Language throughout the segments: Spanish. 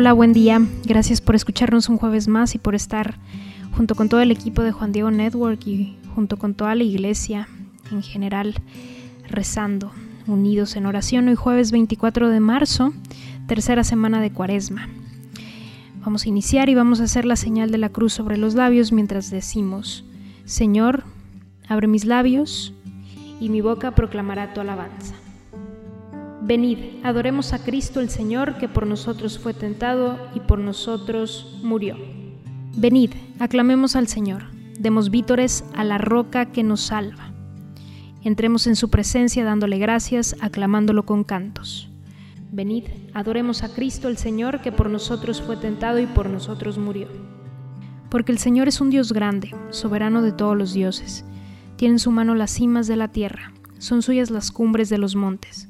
Hola, buen día. Gracias por escucharnos un jueves más y por estar junto con todo el equipo de Juan Diego Network y junto con toda la iglesia en general rezando, unidos en oración hoy jueves 24 de marzo, tercera semana de Cuaresma. Vamos a iniciar y vamos a hacer la señal de la cruz sobre los labios mientras decimos, Señor, abre mis labios y mi boca proclamará tu alabanza. Venid, adoremos a Cristo el Señor, que por nosotros fue tentado y por nosotros murió. Venid, aclamemos al Señor, demos vítores a la roca que nos salva. Entremos en su presencia dándole gracias, aclamándolo con cantos. Venid, adoremos a Cristo el Señor, que por nosotros fue tentado y por nosotros murió. Porque el Señor es un Dios grande, soberano de todos los dioses. Tiene en su mano las cimas de la tierra, son suyas las cumbres de los montes.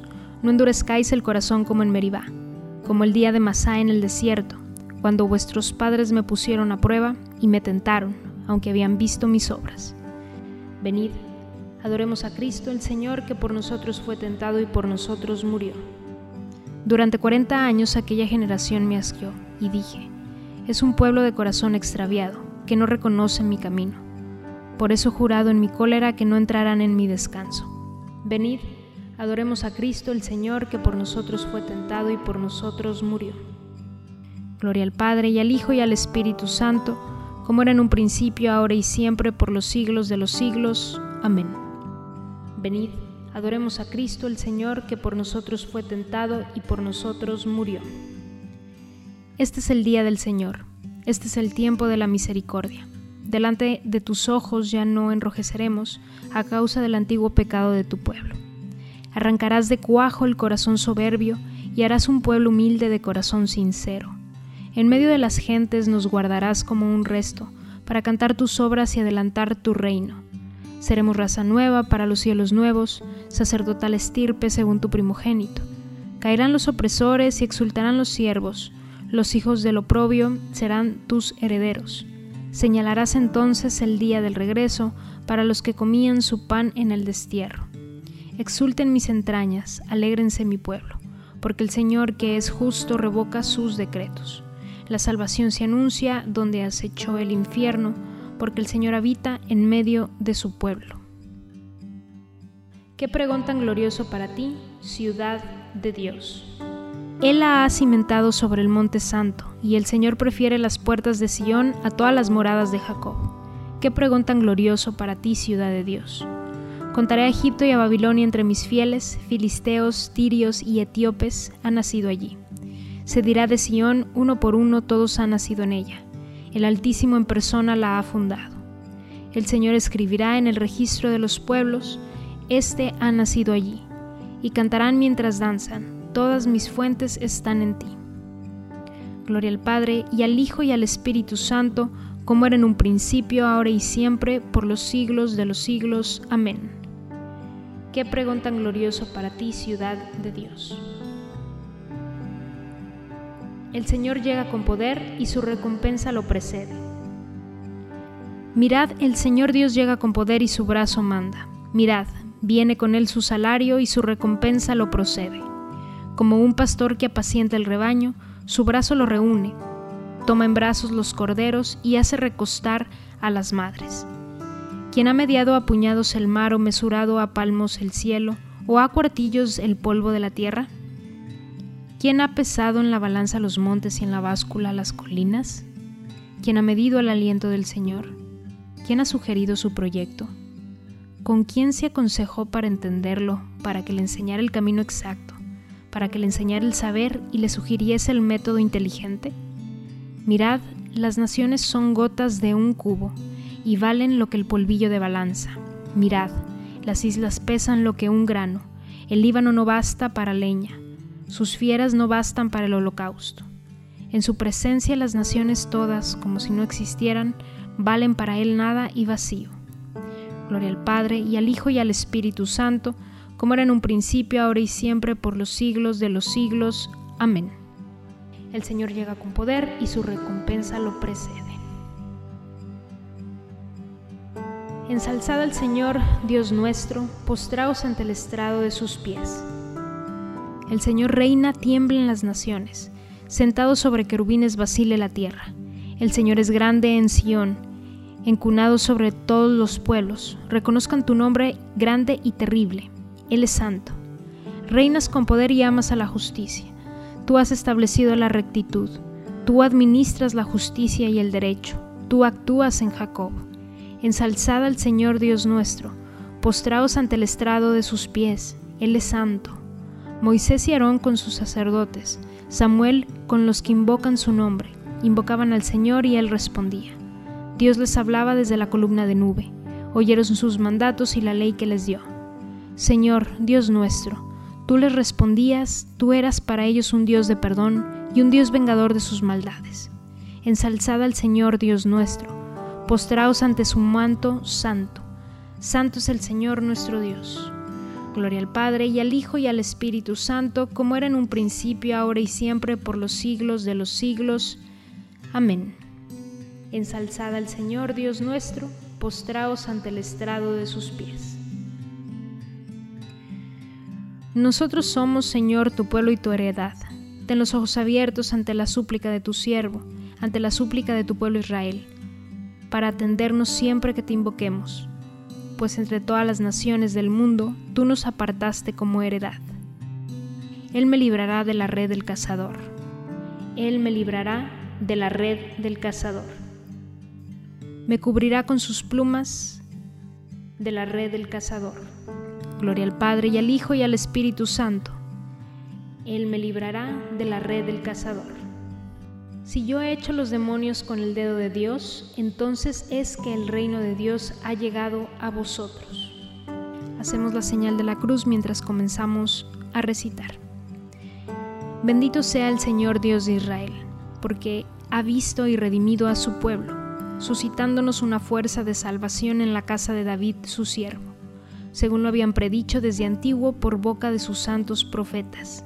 no endurezcáis el corazón como en Meribá, como el día de Masá en el desierto, cuando vuestros padres me pusieron a prueba y me tentaron, aunque habían visto mis obras. Venid, adoremos a Cristo el Señor, que por nosotros fue tentado y por nosotros murió. Durante cuarenta años aquella generación me asqueó, y dije, es un pueblo de corazón extraviado, que no reconoce mi camino. Por eso jurado en mi cólera que no entrarán en mi descanso. Venid, adoremos a Cristo el Señor, que por nosotros fue tentado y por nosotros murió. Gloria al Padre y al Hijo y al Espíritu Santo, como era en un principio, ahora y siempre, por los siglos de los siglos. Amén. Venid, adoremos a Cristo el Señor, que por nosotros fue tentado y por nosotros murió. Este es el día del Señor, este es el tiempo de la misericordia. Delante de tus ojos ya no enrojeceremos a causa del antiguo pecado de tu pueblo. Arrancarás de cuajo el corazón soberbio y harás un pueblo humilde de corazón sincero. En medio de las gentes nos guardarás como un resto, para cantar tus obras y adelantar tu reino. Seremos raza nueva para los cielos nuevos, sacerdotal estirpe según tu primogénito. Caerán los opresores y exultarán los siervos, los hijos del oprobio serán tus herederos. Señalarás entonces el día del regreso para los que comían su pan en el destierro. Exulten mis entrañas, alégrense mi pueblo, porque el Señor que es justo revoca sus decretos. La salvación se anuncia donde acechó el infierno, porque el Señor habita en medio de su pueblo. Qué pregón tan glorioso para ti, ciudad de Dios. Él la ha cimentado sobre el monte santo, y el Señor prefiere las puertas de Sión a todas las moradas de Jacob. Qué pregón tan glorioso para ti, ciudad de Dios. Contaré a Egipto y a Babilonia entre mis fieles, filisteos, tirios y etíopes han nacido allí. Se dirá de Sión, uno por uno todos han nacido en ella. El Altísimo en persona la ha fundado. El Señor escribirá en el registro de los pueblos, Este ha nacido allí, y cantarán mientras danzan, todas mis fuentes están en ti. Gloria al Padre, y al Hijo, y al Espíritu Santo, como era en un principio, ahora y siempre, por los siglos de los siglos. Amén. Qué pregón tan glorioso para ti, ciudad de Dios. El Señor llega con poder y su recompensa lo precede. Mirad, el Señor Dios llega con poder y su brazo manda. Mirad, viene con él su salario y su recompensa lo procede. Como un pastor que apacienta el rebaño, su brazo lo reúne, toma en brazos los corderos y hace recostar a las madres. Quien ha mediado a puñados el mar o mesurado a palmos el cielo, o a cuartillos el polvo de la tierra? ¿Quién ha pesado en la balanza los montes y en la báscula las colinas? ¿Quién ha medido el aliento del Señor? ¿Quién ha sugerido su proyecto? ¿Con quién se aconsejó para entenderlo, para que le enseñara el camino exacto, para que le enseñara el saber y le sugiriese el método inteligente? Mirad, las naciones son gotas de un cubo y valen lo que el polvillo de balanza. Mirad, las islas pesan lo que un grano, el Líbano no basta para leña, sus fieras no bastan para el holocausto. En su presencia las naciones todas, como si no existieran, valen para él nada y vacío. Gloria al Padre y al Hijo y al Espíritu Santo, como era en un principio, ahora y siempre, por los siglos de los siglos. Amén. El Señor llega con poder y su recompensa lo precede. Ensalzad al Señor, Dios nuestro, postraos ante el estrado de sus pies. El Señor reina, tiemblen las naciones, sentado sobre querubines vacile la tierra. El Señor es grande en Sión, encunado sobre todos los pueblos. Reconozcan tu nombre grande y terrible. Él es santo. Reinas con poder y amas a la justicia. Tú has establecido la rectitud. Tú administras la justicia y el derecho. Tú actúas en Jacob. Ensalzad al Señor Dios nuestro, postraos ante el estrado de sus pies, Él es santo. Moisés y Aarón con sus sacerdotes, Samuel con los que invocan su nombre, invocaban al Señor y Él respondía. Dios les hablaba desde la columna de nube, oyeron sus mandatos y la ley que les dio. Señor, Dios nuestro, tú les respondías, tú eras para ellos un Dios de perdón y un Dios vengador de sus maldades. Ensalzad al Señor Dios nuestro, postraos ante su manto santo. Santo es el Señor nuestro Dios. Gloria al Padre y al Hijo y al Espíritu Santo, como era en un principio, ahora y siempre, por los siglos de los siglos. Amén. Ensalzad al Señor Dios nuestro, postraos ante el estrado de sus pies. Nosotros somos, Señor, tu pueblo y tu heredad. Ten los ojos abiertos ante la súplica de tu siervo, ante la súplica de tu pueblo Israel para atendernos siempre que te invoquemos, pues entre todas las naciones del mundo tú nos apartaste como heredad. Él me librará de la red del cazador. Él me librará de la red del cazador. Me cubrirá con sus plumas de la red del cazador. Gloria al Padre y al Hijo y al Espíritu Santo. Él me librará de la red del cazador. Si yo he hecho los demonios con el dedo de Dios, entonces es que el reino de Dios ha llegado a vosotros. Hacemos la señal de la cruz mientras comenzamos a recitar. Bendito sea el Señor Dios de Israel, porque ha visto y redimido a su pueblo, suscitándonos una fuerza de salvación en la casa de David, su siervo, según lo habían predicho desde antiguo por boca de sus santos profetas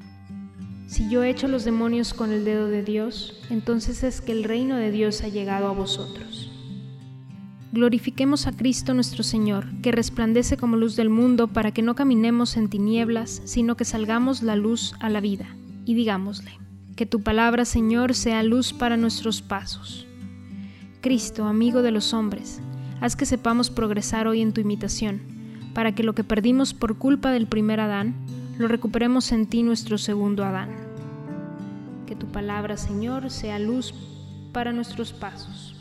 Si yo echo los demonios con el dedo de Dios, entonces es que el reino de Dios ha llegado a vosotros. Glorifiquemos a Cristo nuestro Señor, que resplandece como luz del mundo, para que no caminemos en tinieblas, sino que salgamos la luz a la vida. Y digámosle, que tu palabra, Señor, sea luz para nuestros pasos. Cristo, amigo de los hombres, haz que sepamos progresar hoy en tu imitación, para que lo que perdimos por culpa del primer Adán, lo recuperemos en ti nuestro segundo Adán. Que tu palabra, Señor, sea luz para nuestros pasos.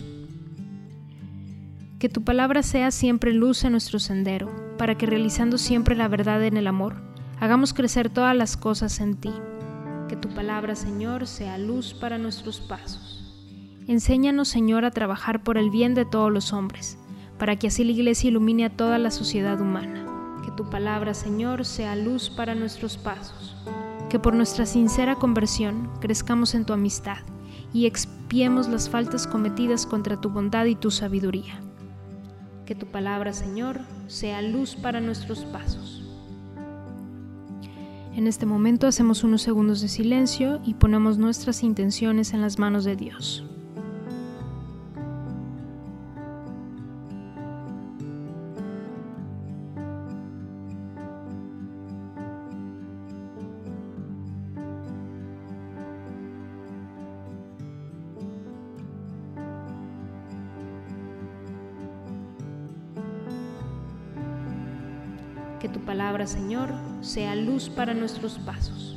Que tu palabra sea siempre luz en nuestro sendero, para que realizando siempre la verdad en el amor, hagamos crecer todas las cosas en ti. Que tu palabra, Señor, sea luz para nuestros pasos. Enséñanos, Señor, a trabajar por el bien de todos los hombres para que así la Iglesia ilumine a toda la sociedad humana. Que tu palabra, Señor, sea luz para nuestros pasos. Que por nuestra sincera conversión crezcamos en tu amistad y expiemos las faltas cometidas contra tu bondad y tu sabiduría. Que tu palabra, Señor, sea luz para nuestros pasos. En este momento hacemos unos segundos de silencio y ponemos nuestras intenciones en las manos de Dios. Que tu palabra, Señor, sea luz para nuestros pasos.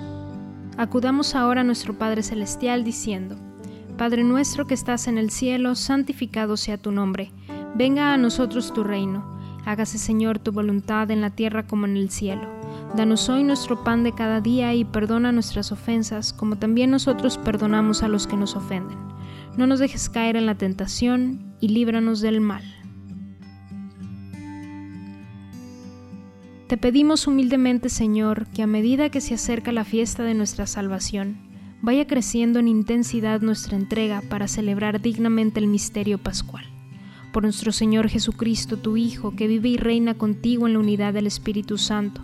Acudamos ahora a nuestro Padre Celestial diciendo, Padre nuestro que estás en el cielo, santificado sea tu nombre, venga a nosotros tu reino, hágase Señor tu voluntad en la tierra como en el cielo. Danos hoy nuestro pan de cada día y perdona nuestras ofensas, como también nosotros perdonamos a los que nos ofenden. No nos dejes caer en la tentación y líbranos del mal. Te pedimos humildemente, Señor, que a medida que se acerca la fiesta de nuestra salvación, vaya creciendo en intensidad nuestra entrega para celebrar dignamente el misterio pascual. Por nuestro Señor Jesucristo, tu Hijo, que vive y reina contigo en la unidad del Espíritu Santo,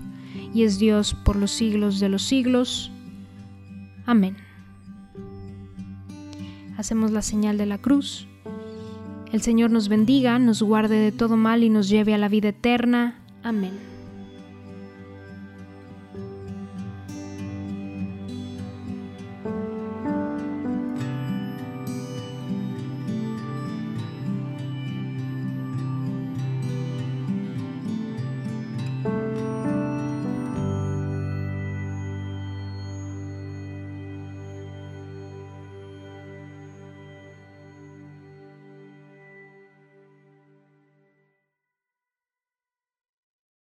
y es Dios por los siglos de los siglos. Amén. Hacemos la señal de la cruz. El Señor nos bendiga, nos guarde de todo mal y nos lleve a la vida eterna. Amén.